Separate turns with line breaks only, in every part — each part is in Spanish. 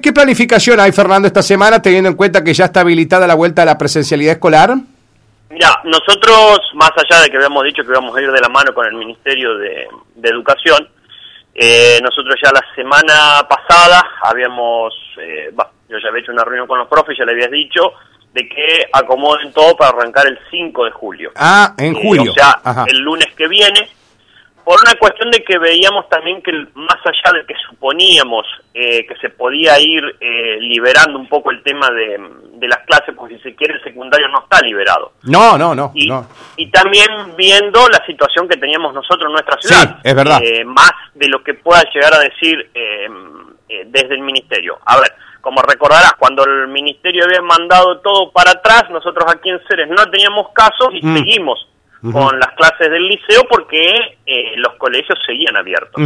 ¿Qué planificación hay, Fernando, esta semana, teniendo en cuenta que ya está habilitada la vuelta a la presencialidad escolar?
Mira, nosotros, más allá de que habíamos dicho que íbamos a ir de la mano con el Ministerio de, Educación, eh, nosotros ya la semana pasada habíamos, eh, yo ya había hecho una reunión con los profes, ya le habías dicho, de que acomoden todo para arrancar el 5 de julio.
Ah, en
eh,
julio.
o sea, el lunes que viene, por una cuestión de que veíamos también que más allá de que suponíamos eh, que se podía ir eh, liberando un poco el tema de, las clases, porque si se quiere el secundario no está liberado.
No, no, no.
Y,
no.
y también viendo la situación que teníamos nosotros en nuestra ciudad.
Sí, es verdad.
Eh, más de lo que pueda llegar a decir desde el ministerio. A ver, como recordarás, cuando el ministerio había mandado todo para atrás, nosotros aquí en Ceres no teníamos casos y mm. seguimos con las clases del liceo porque eh, los colegios seguían abiertos.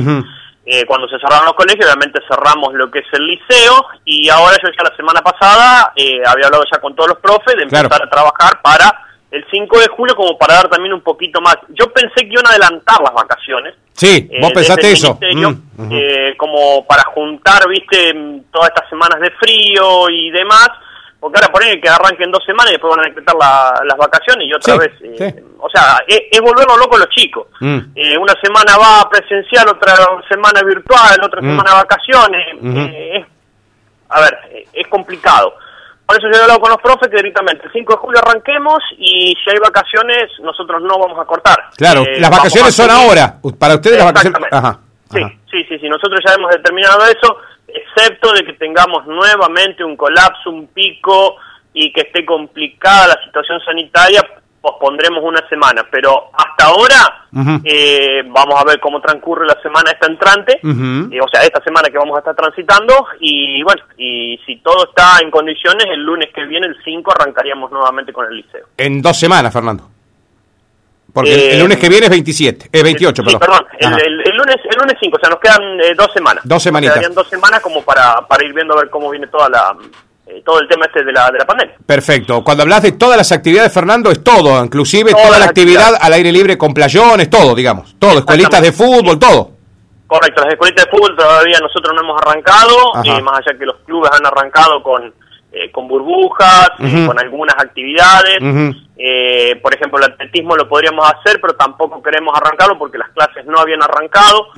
Eh, cuando se cerraron los colegios, obviamente cerramos lo que es el liceo y ahora yo ya la semana pasada eh, había hablado ya con todos los profes de empezar a trabajar para el 5 de julio como para dar también un poquito más. Yo pensé que iban a adelantar las vacaciones.
Sí, vos pensaste eso.
Mm, como para juntar, viste, todas estas semanas de frío y demás porque ahora ponen que arranquen dos semanas y después van a decretar las vacaciones y otra vez. Eh, o sea, es, volvernos locos los chicos. Mm. Eh, una semana va presencial, otra semana virtual, otra mm. semana vacaciones. Eh, a ver, es complicado. Por eso yo he hablado con los profes que directamente el 5 de julio arranquemos y si hay vacaciones, nosotros no vamos a cortar.
Claro, las vacaciones son ahora. Para ustedes las vacaciones.
Sí, sí, sí, sí. Nosotros ya hemos determinado eso excepto de que tengamos nuevamente un colapso, un pico y que esté complicada la situación sanitaria, pospondremos una semana, pero hasta ahora eh, vamos a ver cómo transcurre la semana esta entrante, eh, o sea, esta semana que vamos a estar transitando, y bueno, y si todo está en condiciones, el lunes que viene, el 5, arrancaríamos nuevamente con el liceo.
En dos semanas, Fernando. Porque el, lunes que viene es 27, eh, 28,
sí, perdón. el, lunes el lunes 5, o sea, nos quedan eh, dos semanas.
Dos semanitas.
Nos quedarían dos semanas como para, para ir viendo a ver cómo viene toda la, eh, todo el tema este de la, de la pandemia.
Perfecto. Cuando hablas de todas las actividades, Fernando, es todo, inclusive toda, la actividad al aire libre con playones, todo, digamos. Todo, escuelitas de fútbol, todo.
Correcto, las escuelitas de fútbol todavía nosotros no hemos arrancado, y más allá que los clubes han arrancado con eh, con burbujas, eh, con algunas actividades. eh, por ejemplo, el atletismo lo podríamos hacer, pero tampoco queremos arrancarlo porque las clases no habían arrancado.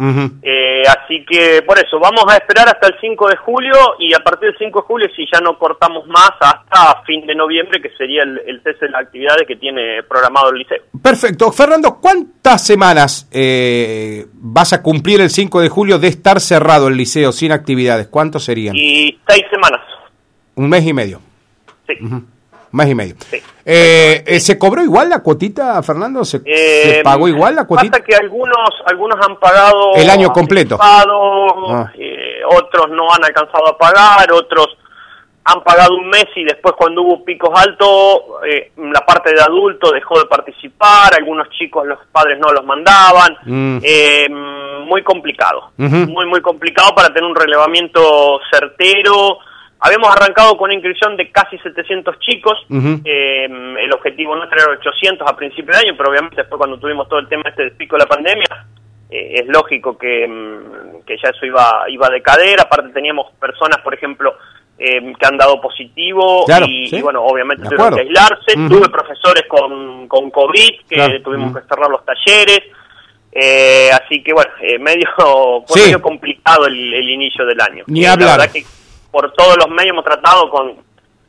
eh, así que por eso, vamos a esperar hasta el 5 de julio y a partir del 5 de julio, si ya no cortamos más, hasta fin de noviembre, que sería el, el cese de las actividades que tiene programado el liceo.
Perfecto. Fernando, ¿cuántas semanas eh, vas a cumplir el 5 de julio de estar cerrado el liceo sin actividades? ¿Cuántos serían?
Y seis semanas.
Un mes y medio.
Sí.
Un mes y medio. Eh, eh, ¿Se cobró igual la cuotita, Fernando? ¿Se, eh, pagó igual la cuotita?
Pasa que algunos, algunos han pagado...
El año completo.
Ah. otros no han alcanzado a pagar, otros han pagado un mes y después cuando hubo picos altos, la parte de adulto dejó de participar, algunos chicos los padres no los mandaban, mm. muy complicado, muy, muy complicado para tener un relevamiento certero, Habíamos arrancado con una inscripción de casi 700 chicos, eh, el objetivo nuestro era 800 a principio de año, pero obviamente después cuando tuvimos todo el tema este del pico de la pandemia, eh, es lógico que, mm, que, ya eso iba, iba a decader, aparte teníamos personas, por ejemplo, eh, que han dado positivo y, bueno, obviamente tuvieron que aislarse, tuve profesores con, con COVID que tuvimos que cerrar los talleres, así que bueno, medio, fue medio complicado el, inicio del año.
Ni hablar
por todos los medios hemos tratado con,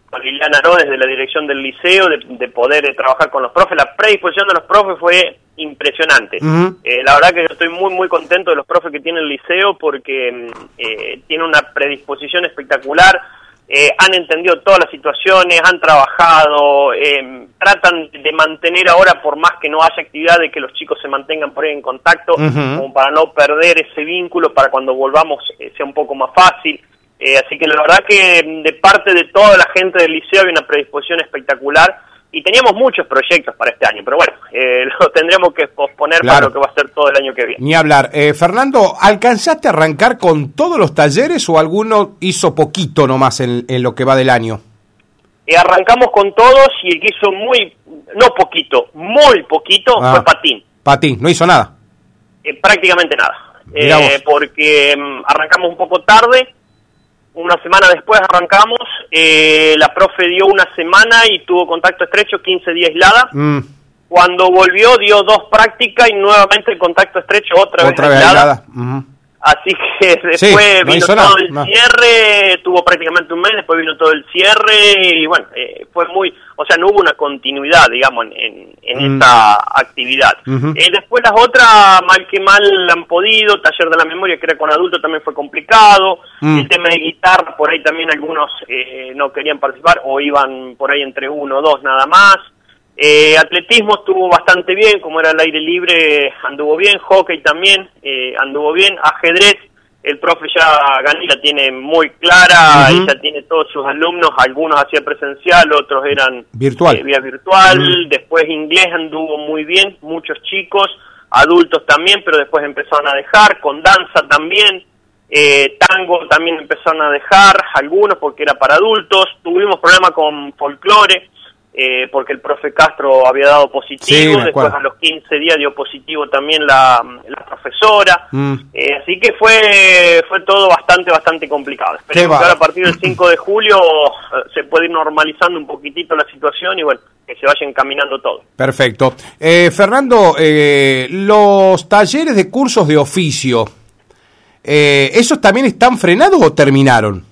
con Liliana Aró desde la dirección del liceo de, poder eh, trabajar con los profes. La predisposición de los profes fue impresionante. Eh, la verdad que yo estoy muy, muy contento de los profes que tiene el liceo porque mm, eh, tiene una predisposición espectacular. han entendido todas las situaciones, han trabajado, tratan de mantener ahora, por más que no haya actividad, de que los chicos se mantengan por ahí en contacto, como para no perder ese vínculo, para cuando volvamos sea un poco más fácil. Eh, así que la verdad que de parte de toda la gente del liceo había una predisposición espectacular y teníamos muchos proyectos para este año, pero bueno, eh, lo tendremos que posponer para lo que va a ser todo el año que viene.
Ni hablar. Eh, Fernando, ¿alcanzaste a arrancar con todos los talleres o alguno hizo poquito nomás en, en lo que va del año?
arrancamos con todos y el que hizo muy, no poquito, muy poquito ah. fue Patín.
Patín, no hizo nada.
prácticamente nada. porque mm, arrancamos un poco tarde una semana después arrancamos, eh, la profe dio una semana y tuvo contacto estrecho, 15 días aislada.
Mm,
Cuando volvió dio dos prácticas y nuevamente el contacto estrecho otra,
otra
vez
vez
aislada. Así que
Sí,
después
no
vino todo el
no.
cierre, tuvo prácticamente un mes, después vino todo el cierre y bueno, eh, fue muy, o sea, no hubo una continuidad, digamos, en, en,
Mm.
esta actividad.
Ujú.
Eh, después las otras, mal que mal, han podido, taller de la memoria que era con adultos también fue complicado,
Mm.
el tema de guitarra, por ahí también algunos eh, no querían participar o iban por ahí entre uno o dos nada más. Eh, atletismo estuvo bastante bien, como era el aire libre, anduvo bien, hockey también eh, anduvo bien, ajedrez, el profe ya Gani la tiene muy clara,
Ujú.
y ya tiene todos sus alumnos, algunos hacían presencial, otros eran
Virtual.
eh, vía virtual, después inglés anduvo muy bien, muchos chicos, adultos también, pero después empezaron a dejar, con danza también, eh, tango también empezaron a dejar, algunos porque era para adultos, tuvimos problemas con folclore, eh, porque el profe Castro había dado positivo, después a los 15 días dio positivo también la, la profesora,
Mm.
eh, así que fue fue todo bastante, bastante complicado. Esperemos que ahora a partir del 5 de julio eh, se puede ir normalizando un poquitito la situación y bueno, que se vaya encaminando todo.
Perfecto. Eh, Fernando, eh, los talleres de cursos de oficio, eh, ¿esos también están frenados o terminaron?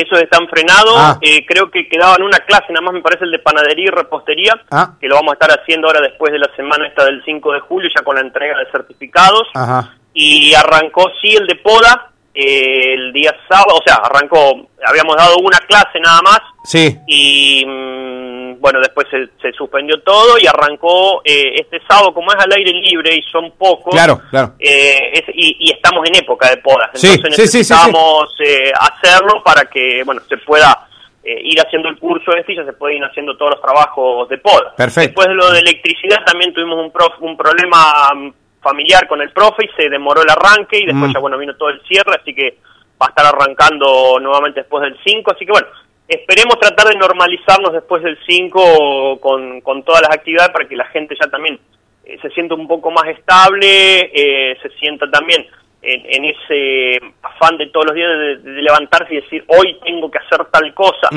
Esos están frenados,
Ah.
eh, creo que quedaban una clase, nada más me parece el de panadería y repostería,
Ah.
que lo vamos a estar haciendo ahora después de la semana esta del 5 de julio, ya con la entrega de certificados.
Ajá.
y arrancó sí el de poda eh, el día sábado, o sea, arrancó, habíamos dado una clase nada más
Sí.
y mm, bueno, después se, se suspendió todo y arrancó eh, este sábado, como es al aire libre y son pocos,
Claro, claro.
Y, y estamos en época de podas, entonces
sí, sí, sí, sí.
necesitamos eh, hacerlo para que, bueno, se pueda eh, ir haciendo el curso este y ya se puede ir haciendo todos los trabajos de poda.
Perfecto.
Después de lo de electricidad también tuvimos un, prof- un problema mm, familiar con el profe y se demoró el arranque y después
Mm.
ya, bueno, vino todo el cierre, así que va a estar arrancando nuevamente después del 5, así que bueno, esperemos tratar de normalizarnos después del 5 con, con todas las actividades para que la gente ya también se sienta un poco más estable, eh, se sienta también en, en ese afán de todos los días de, de levantarse y decir, hoy tengo que hacer tal cosa.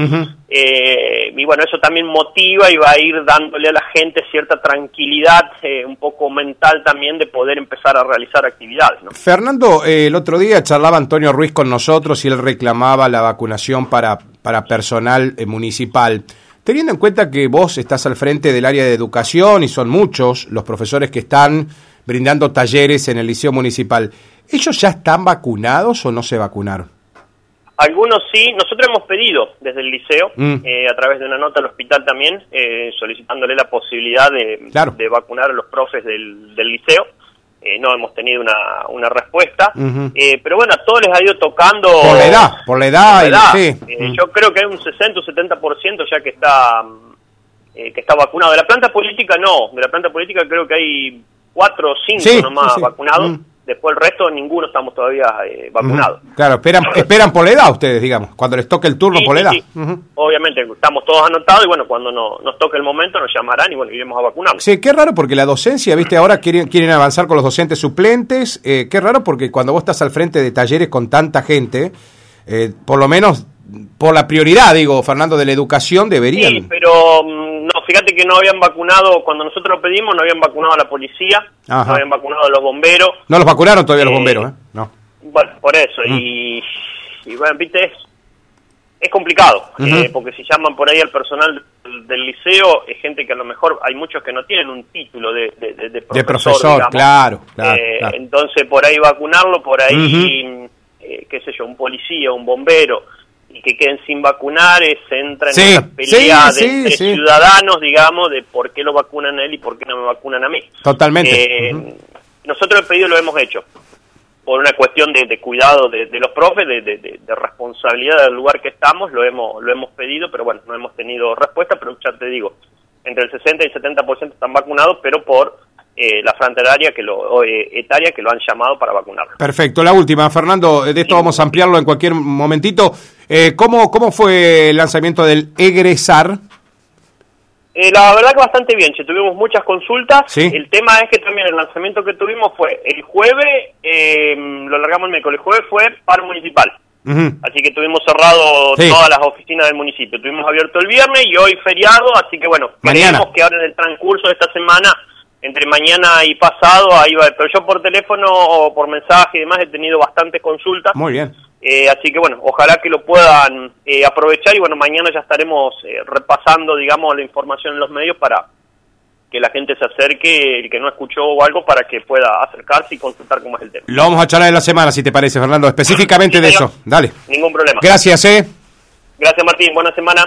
Eh, y bueno, eso también motiva y va a ir dándole a la gente cierta tranquilidad, eh, un poco mental también, de poder empezar a realizar actividades. ¿no?
Fernando, eh, el otro día charlaba Antonio Ruiz con nosotros y él reclamaba la vacunación para, para personal eh, municipal. Teniendo en cuenta que vos estás al frente del área de educación y son muchos los profesores que están brindando talleres en el liceo municipal, ¿ellos ya están vacunados o no se vacunaron?
Algunos sí, nosotros hemos pedido desde el liceo,
Mm.
eh, a través de una nota al hospital también, eh, solicitándole la posibilidad de,
Claro.
de vacunar a los profes del, del liceo. Eh, no hemos tenido una, una respuesta. Eh, pero bueno, a todos les ha ido tocando...
Por la edad, por la edad,
Por la
y-
edad.
sí.
Eh. Yo creo que hay un 60 o 70% ya que está, mm, eh, que está vacunado. De la planta política no, de la planta política creo que hay cuatro o cinco
Sí,
nomás
sí,
vacunados. Después el resto, ninguno estamos todavía eh, vacunados.
Claro, esperan, esperan por la edad ustedes, digamos, cuando les toque el turno
Sí,
por la
sí,
edad.
sí. Obviamente, estamos todos anotados y bueno, cuando no- nos toque el momento nos llamarán y bueno, iremos a vacunarnos.
Sí, qué raro porque la docencia, viste, ahora quieren, quieren avanzar con los docentes suplentes. eh, qué raro porque cuando vos estás al frente de talleres con tanta gente, eh, por lo menos por la prioridad, digo, Fernando, de la educación deberían.
Sí, pero mm, que no habían vacunado, cuando nosotros lo pedimos, no habían vacunado a la policía,
Ajá.
no habían vacunado a los bomberos.
No los vacunaron todavía los
Eh,
bomberos, ¿eh? No.
Bueno, por eso,
Mm.
y, y bueno, viste, es, es complicado, eh, porque si llaman por ahí al personal del, del liceo, es gente que a lo mejor hay muchos que no tienen un título de, de, de- de profesor.
De profesor, claro, claro,
Eh,
claro.
Entonces, por ahí vacunarlo, por ahí, eh, qué sé yo, un policía, un bombero, y que queden sin vacunar, es, entra en
Sí,
esa pelea
sí,
de
sí,
ciudadanos, digamos, de por qué lo vacunan a él y por qué no me vacunan a mí.
Totalmente.
Eh,
Ujú.
Nosotros el pedido lo hemos hecho por una cuestión de, de cuidado de, de los profes, de, de- de- de responsabilidad del lugar que estamos, lo hemos lo hemos pedido, pero bueno, no hemos tenido respuesta, pero ya te digo, entre el 60 y el 70% están vacunados, pero por eh, la franja etaria que lo, o, eh, etaria que lo han llamado para vacunarlo.
Perfecto, la última, Fernando, de esto vamos a ampliarlo en cualquier momentito. Eh, ¿cómo, ¿Cómo fue el lanzamiento del egresar?
Eh, la verdad que bastante bien, che, tuvimos muchas consultas.
Sí.
El tema es que también el lanzamiento que tuvimos fue el jueves, eh, lo largamos el miércoles, el jueves fue paro municipal. Así que tuvimos cerrado todas las oficinas del municipio. Tuvimos abierto el viernes y hoy feriado, así que bueno,
creemos
que ahora en el transcurso de esta semana, entre mañana y pasado, ahí va. Pero yo por teléfono o por mensaje y demás he tenido bastantes consultas.
Muy bien.
Eh, así que bueno, ojalá que lo puedan eh, aprovechar y bueno, mañana ya estaremos eh, repasando, digamos, la información en los medios para que la gente se acerque, el que no escuchó o algo, para que pueda acercarse y consultar cómo es el tema.
Lo vamos a charlar en la semana, si te parece, Fernando, específicamente de eso. Dale.
Ningún problema.
Gracias, eh.
Gracias, Martín. Buena semana.